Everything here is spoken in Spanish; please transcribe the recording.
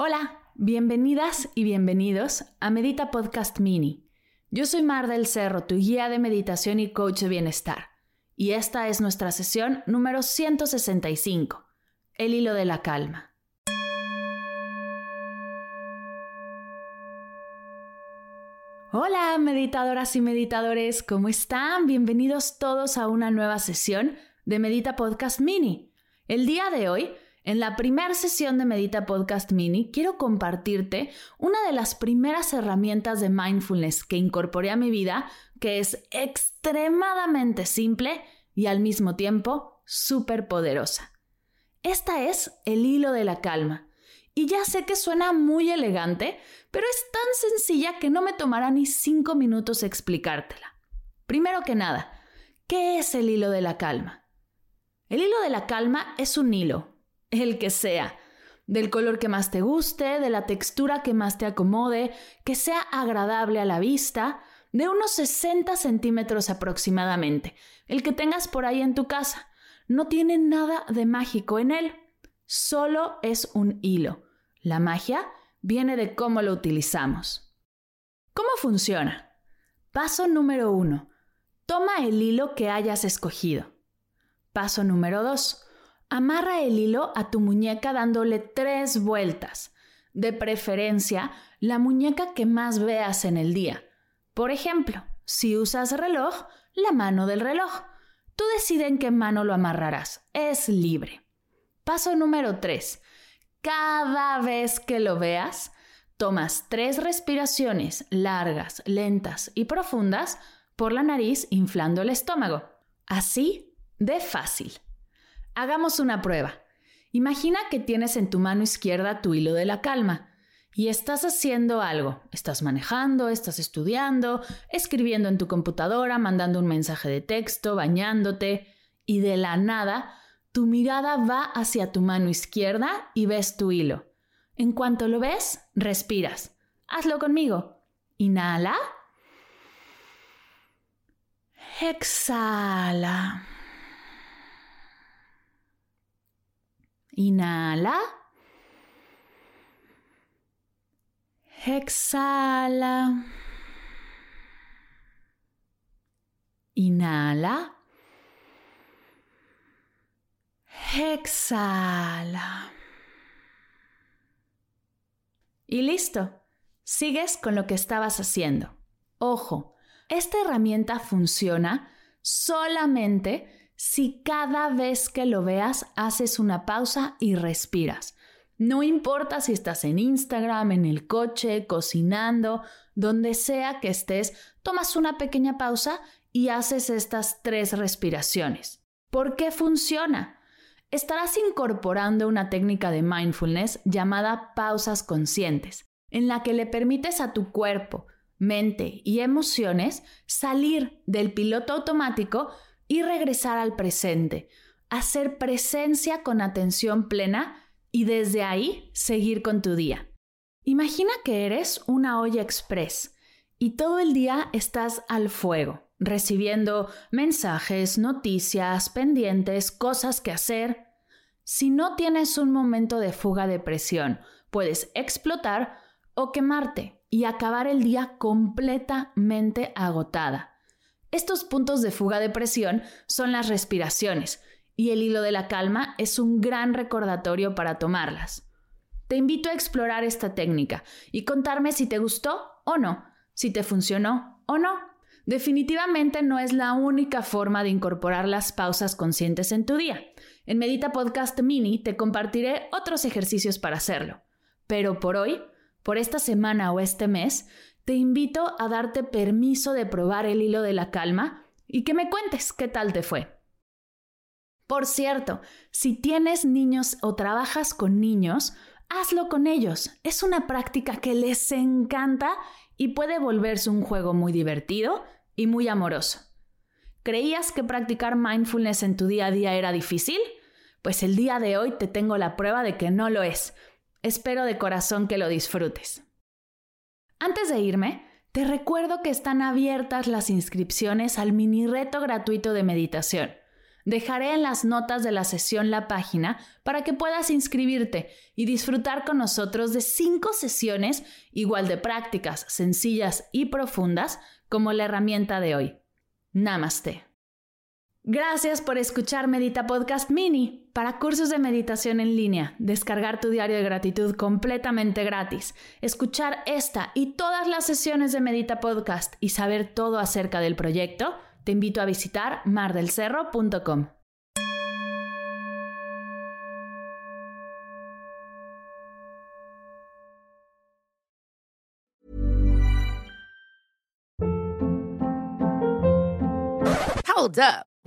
Hola, bienvenidas y bienvenidos a Medita Podcast Mini. Yo soy Mar del Cerro, tu guía de meditación y coach de bienestar. Y esta es nuestra sesión número 165, El hilo de la calma. Hola, meditadoras y meditadores, ¿cómo están? Bienvenidos todos a una nueva sesión de Medita Podcast Mini. El día de hoy, en la primera sesión de Medita Podcast Mini, quiero compartirte una de las primeras herramientas de mindfulness que incorporé a mi vida, que es extremadamente simple y al mismo tiempo súper poderosa. Esta es el hilo de la calma. Y ya sé que suena muy elegante, pero es tan sencilla que no me tomará ni cinco minutos explicártela. Primero que nada, ¿qué es el hilo de la calma? El hilo de la calma es un hilo, el que sea, del color que más te guste, de la textura que más te acomode, que sea agradable a la vista, de unos 60 centímetros aproximadamente, el que tengas por ahí en tu casa. No tiene nada de mágico en él, solo es un hilo la magia viene de cómo lo utilizamos. ¿Cómo funciona? Paso número uno. Toma el hilo que hayas escogido. Paso número dos. Amarra el hilo a tu muñeca dándole tres vueltas. De preferencia, la muñeca que más veas en el día. Por ejemplo, si usas reloj, la mano del reloj. Tú decides en qué mano lo amarrarás. Es libre. Paso número 3. Cada vez que lo veas, tomas tres respiraciones largas, lentas y profundas por la nariz inflando el estómago. Así de fácil. Hagamos una prueba. Imagina que tienes en tu mano izquierda tu hilo de la calma y estás haciendo algo. Estás manejando, estás estudiando, escribiendo en tu computadora, mandando un mensaje de texto, bañándote y de la nada tu mirada va hacia tu mano izquierda y ves tu hilo. En cuanto lo ves, respiras. Hazlo conmigo. Inhala. Exhala. Inhala. Exhala. Inhala. Exhala. Y listo. Sigues con lo que estabas haciendo. Ojo, esta herramienta funciona solamente si cada vez que lo veas haces una pausa y respiras. No importa si estás en Instagram, en el coche, cocinando, donde sea que estés, tomas una pequeña pausa y haces estas tres respiraciones. ¿Por qué funciona? estarás incorporando una técnica de mindfulness llamada pausas conscientes, en la que le permites a tu cuerpo, mente y emociones salir del piloto automático y regresar al presente, hacer presencia con atención plena y desde ahí seguir con tu día. Imagina que eres una olla express y todo el día estás al fuego recibiendo mensajes, noticias, pendientes, cosas que hacer. Si no tienes un momento de fuga de presión, puedes explotar o quemarte y acabar el día completamente agotada. Estos puntos de fuga de presión son las respiraciones y el hilo de la calma es un gran recordatorio para tomarlas. Te invito a explorar esta técnica y contarme si te gustó o no, si te funcionó o no. Definitivamente no es la única forma de incorporar las pausas conscientes en tu día. En Medita Podcast Mini te compartiré otros ejercicios para hacerlo. Pero por hoy, por esta semana o este mes, te invito a darte permiso de probar el hilo de la calma y que me cuentes qué tal te fue. Por cierto, si tienes niños o trabajas con niños, hazlo con ellos. Es una práctica que les encanta y puede volverse un juego muy divertido y muy amoroso. ¿Creías que practicar mindfulness en tu día a día era difícil? Pues el día de hoy te tengo la prueba de que no lo es. Espero de corazón que lo disfrutes. Antes de irme, te recuerdo que están abiertas las inscripciones al mini reto gratuito de meditación. Dejaré en las notas de la sesión la página para que puedas inscribirte y disfrutar con nosotros de cinco sesiones igual de prácticas, sencillas y profundas como la herramienta de hoy. Namaste. Gracias por escuchar Medita Podcast Mini. Para cursos de meditación en línea, descargar tu diario de gratitud completamente gratis, escuchar esta y todas las sesiones de Medita Podcast y saber todo acerca del proyecto, te invito a visitar mardelcerro.com. Hold up.